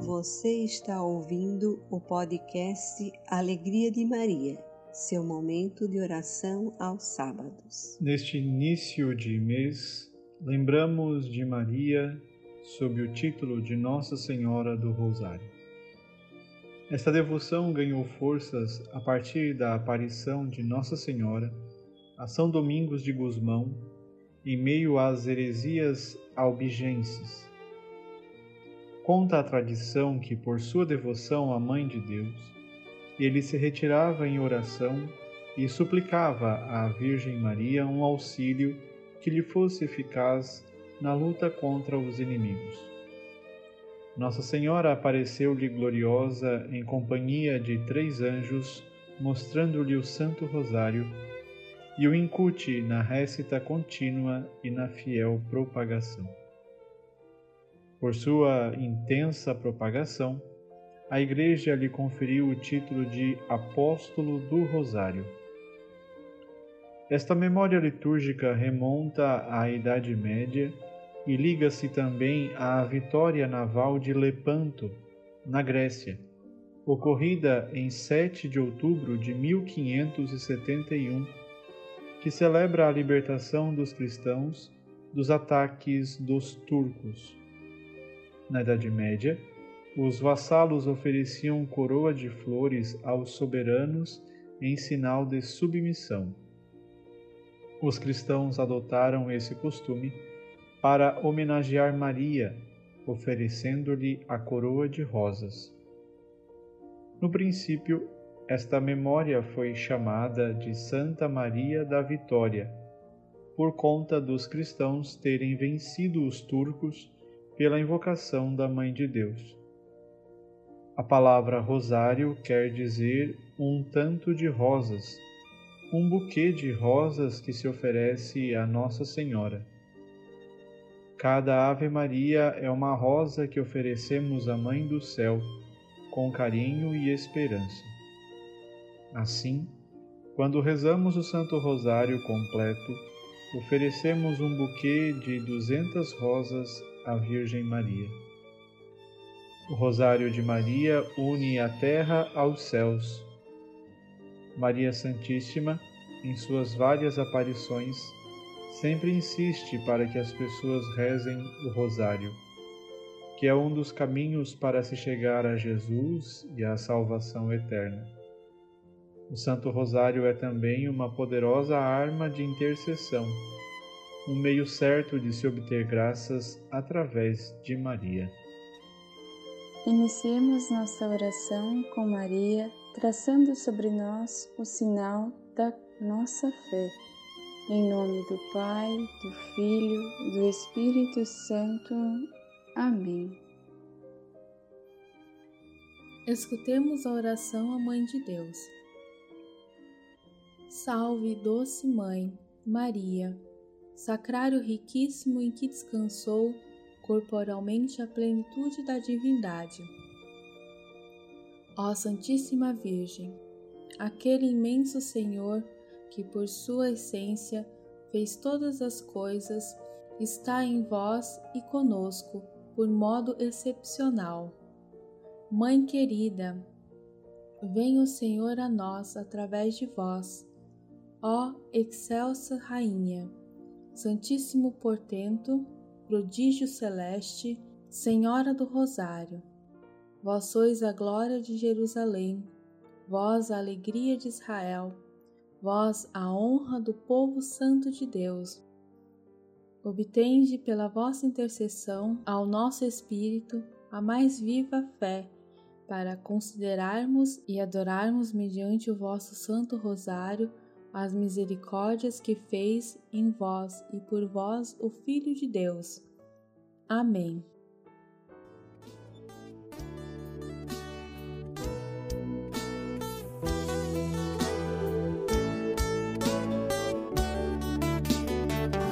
Você está ouvindo o podcast Alegria de Maria, seu momento de oração aos sábados. Neste início de mês, lembramos de Maria sob o título de Nossa Senhora do Rosário. Esta devoção ganhou forças a partir da aparição de Nossa Senhora a São Domingos de Gusmão, em meio às heresias albigenses Conta a tradição que, por sua devoção à Mãe de Deus, ele se retirava em oração e suplicava à Virgem Maria um auxílio que lhe fosse eficaz na luta contra os inimigos. Nossa Senhora apareceu-lhe gloriosa em companhia de três anjos, mostrando-lhe o Santo Rosário e o incute na récita contínua e na fiel propagação. Por sua intensa propagação, a Igreja lhe conferiu o título de Apóstolo do Rosário. Esta memória litúrgica remonta à Idade Média e liga-se também à vitória naval de Lepanto, na Grécia, ocorrida em 7 de outubro de 1571, que celebra a libertação dos cristãos dos ataques dos turcos. Na Idade Média, os vassalos ofereciam coroa de flores aos soberanos em sinal de submissão. Os cristãos adotaram esse costume para homenagear Maria, oferecendo-lhe a coroa de rosas. No princípio, esta memória foi chamada de Santa Maria da Vitória, por conta dos cristãos terem vencido os turcos pela invocação da Mãe de Deus. A palavra rosário quer dizer um tanto de rosas, um buquê de rosas que se oferece a Nossa Senhora. Cada Ave Maria é uma rosa que oferecemos à Mãe do Céu, com carinho e esperança. Assim, quando rezamos o Santo Rosário completo, oferecemos um buquê de duzentas rosas à Virgem Maria. O Rosário de Maria une a terra aos céus. Maria Santíssima, em suas várias aparições, sempre insiste para que as pessoas rezem o Rosário, que é um dos caminhos para se chegar a Jesus e à salvação eterna. O Santo Rosário é também uma poderosa arma de intercessão um meio certo de se obter graças através de Maria. Iniciemos nossa oração com Maria, traçando sobre nós o sinal da nossa fé. Em nome do Pai, do Filho, do Espírito Santo. Amém. Escutemos a oração à Mãe de Deus. Salve, doce Mãe, Maria sacrário riquíssimo em que descansou corporalmente a plenitude da divindade. Ó Santíssima Virgem, aquele imenso Senhor que por sua essência fez todas as coisas, está em vós e conosco por modo excepcional. Mãe querida, venha o Senhor a nós através de vós. Ó excelsa Rainha, Santíssimo Portento, Prodígio Celeste, Senhora do Rosário. Vós sois a glória de Jerusalém, vós a alegria de Israel, vós a honra do povo santo de Deus. Obtende pela vossa intercessão ao nosso espírito a mais viva fé, para considerarmos e adorarmos mediante o vosso Santo Rosário as misericórdias que fez em vós e por vós o Filho de Deus. Amém.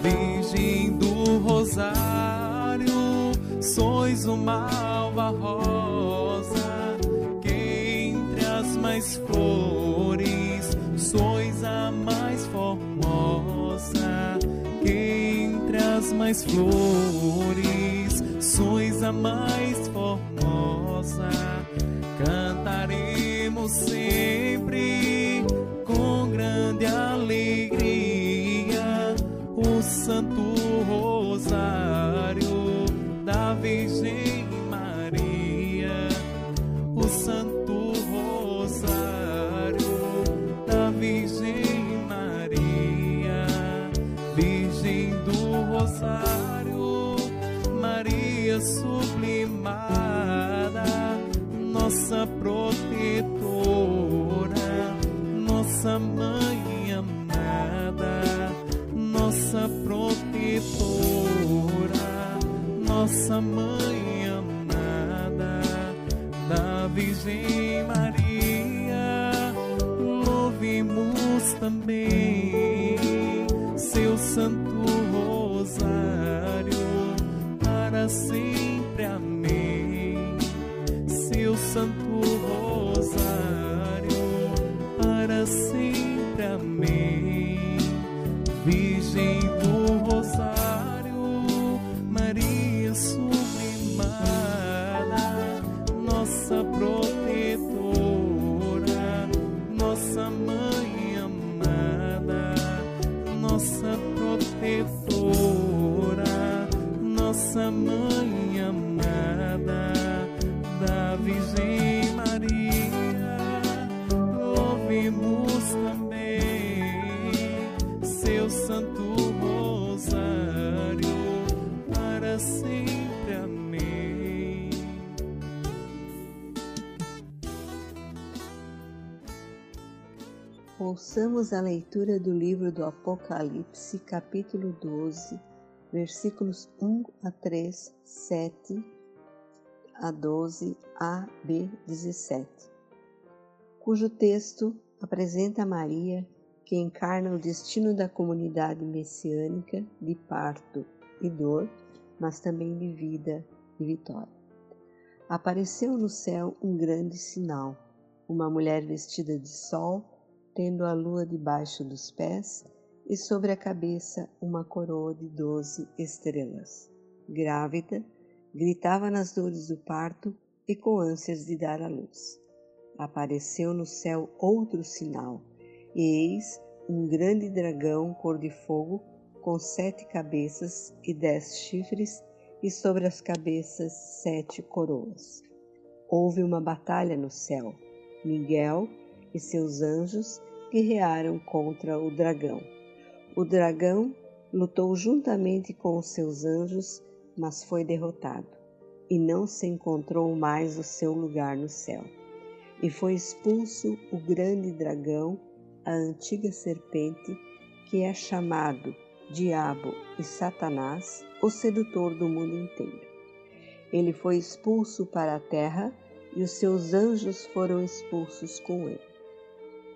Virgem do Rosário, sois uma alva rosa que entre as mais flores formosa que entre as mais flores sois a mais formosa. Cantaremos sempre com grande alegria o Santo protetora, nossa mãe amada, nossa protetora, nossa mãe amada, da Virgem Maria, louvemos também seu Santo Rosário para sempre. Sempre. Amém. Ouçamos a leitura do livro do Apocalipse, capítulo 12, versículos 1 a 3, 7 a 12 a B 17, cujo texto apresenta Maria, que encarna o destino da comunidade messiânica de parto e dor, mas também de vida e vitória. Apareceu no céu um grande sinal, uma mulher vestida de sol, tendo a lua debaixo dos pés e sobre a cabeça uma coroa de doze estrelas. Grávida, gritava nas dores do parto e com ânsias de dar à luz. Apareceu no céu outro sinal, e eis um grande dragão cor de fogo, com sete cabeças e dez chifres, e sobre as cabeças sete coroas. Houve uma batalha no céu. Miguel e seus anjos guerrearam contra o dragão. O dragão lutou juntamente com os seus anjos, mas foi derrotado, e não se encontrou mais o seu lugar no céu. E foi expulso o grande dragão, a antiga serpente, que é chamado Diabo e Satanás, o sedutor do mundo inteiro. Ele foi expulso para a terra e os seus anjos foram expulsos com ele.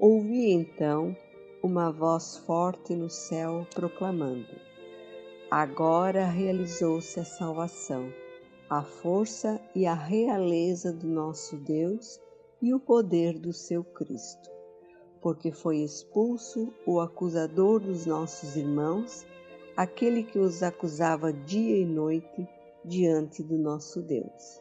Ouvi então uma voz forte no céu proclamando: Agora realizou-se a salvação, a força e a realeza do nosso Deus e o poder do seu Cristo, porque foi expulso o acusador dos nossos irmãos, aquele que os acusava dia e noite diante do nosso Deus.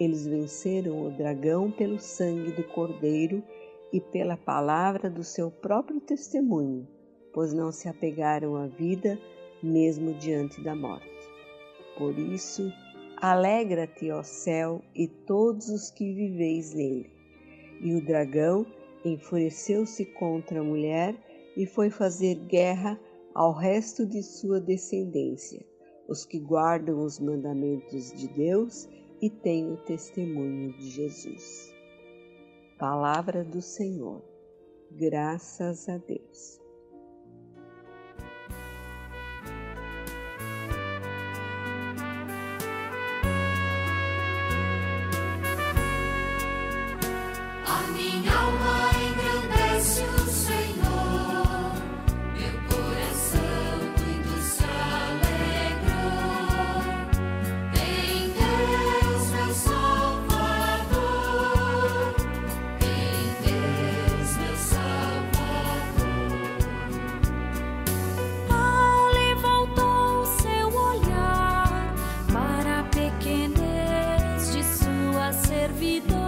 Eles venceram o dragão pelo sangue do Cordeiro e pela palavra do seu próprio testemunho, pois não se apegaram à vida mesmo diante da morte. Por isso, alegra-te, ó céu, e todos os que viveis nele. E o dragão enfureceu-se contra a mulher e foi fazer guerra ao resto de sua descendência, os que guardam os mandamentos de Deus e têm o testemunho de Jesus. Palavra do Senhor. Graças a Deus. A minha alma olvido.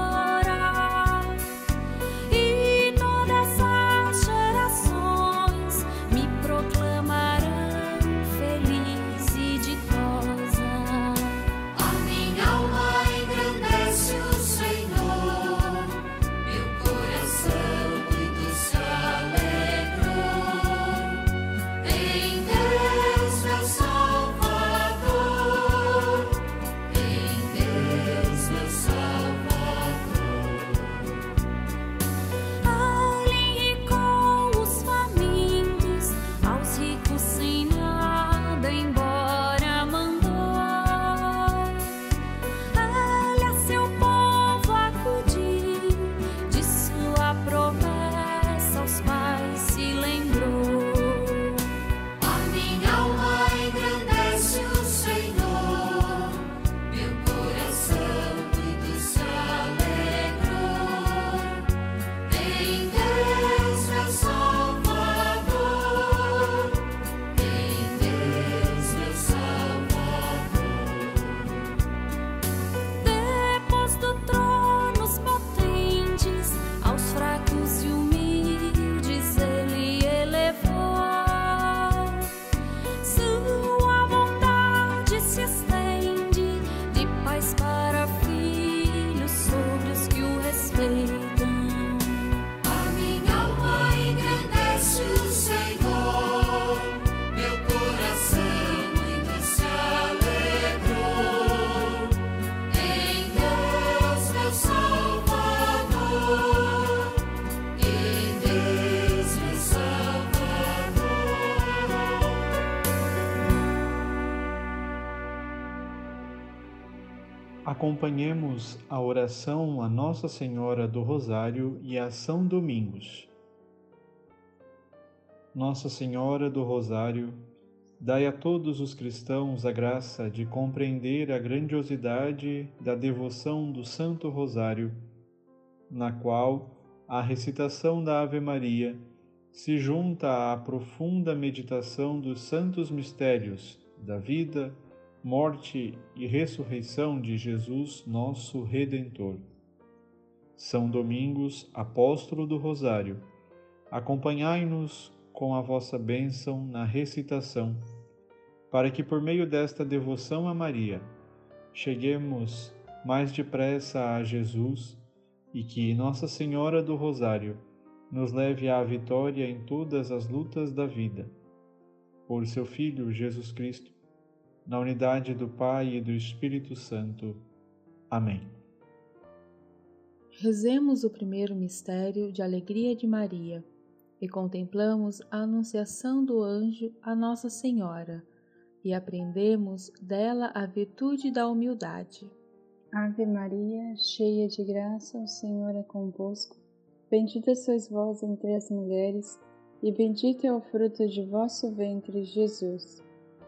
Acompanhemos a oração a Nossa Senhora do Rosário e a São Domingos. Nossa Senhora do Rosário, dai a todos os cristãos a graça de compreender a grandiosidade da devoção do Santo Rosário, na qual a recitação da Ave Maria se junta à profunda meditação dos santos mistérios da vida, morte e ressurreição de Jesus, nosso Redentor. São Domingos, apóstolo do Rosário, acompanhai-nos com a vossa bênção na recitação, para que por meio desta devoção a Maria cheguemos mais depressa a Jesus e que Nossa Senhora do Rosário nos leve à vitória em todas as lutas da vida. Por seu Filho Jesus Cristo, na unidade do Pai e do Espírito Santo. Amém. Rezemos o primeiro mistério de alegria de Maria e contemplamos a anunciação do anjo a Nossa Senhora e aprendemos dela a virtude da humildade. Ave Maria, cheia de graça, o Senhor é convosco. Bendita sois vós entre as mulheres, e bendito é o fruto de vosso ventre, Jesus.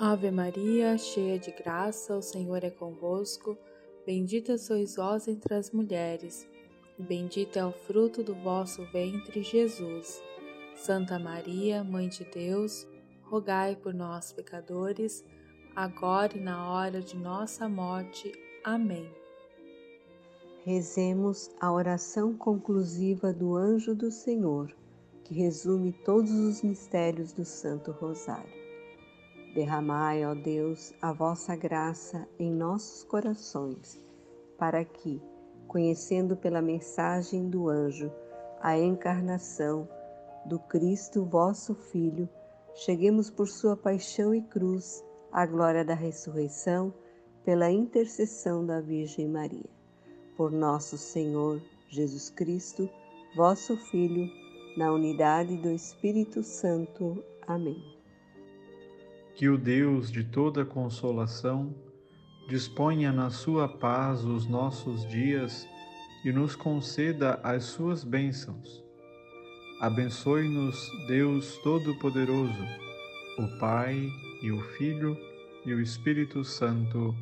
Ave Maria, cheia de graça, o Senhor é convosco. Bendita sois vós entre as mulheres, e bendito é o fruto do vosso ventre, Jesus. Santa Maria, Mãe de Deus, rogai por nós, pecadores, agora e na hora de nossa morte. Amém. Rezemos a oração conclusiva do Anjo do Senhor, que resume todos os mistérios do Santo Rosário. Derramai, ó Deus, a vossa graça em nossos corações, para que, conhecendo pela mensagem do anjo a encarnação do Cristo, vosso Filho, cheguemos por sua paixão e cruz à glória da ressurreição, pela intercessão da Virgem Maria. Por nosso Senhor Jesus Cristo, vosso Filho, na unidade do Espírito Santo. Amém. Que o Deus de toda consolação disponha na sua paz os nossos dias e nos conceda as suas bênçãos. Abençoe-nos, Deus Todo-Poderoso, o Pai e o Filho e o Espírito Santo.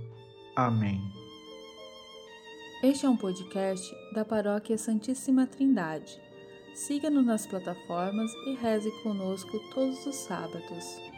Amém. Este é um podcast da Paróquia Santíssima Trindade. Siga-nos nas plataformas e reze conosco todos os sábados.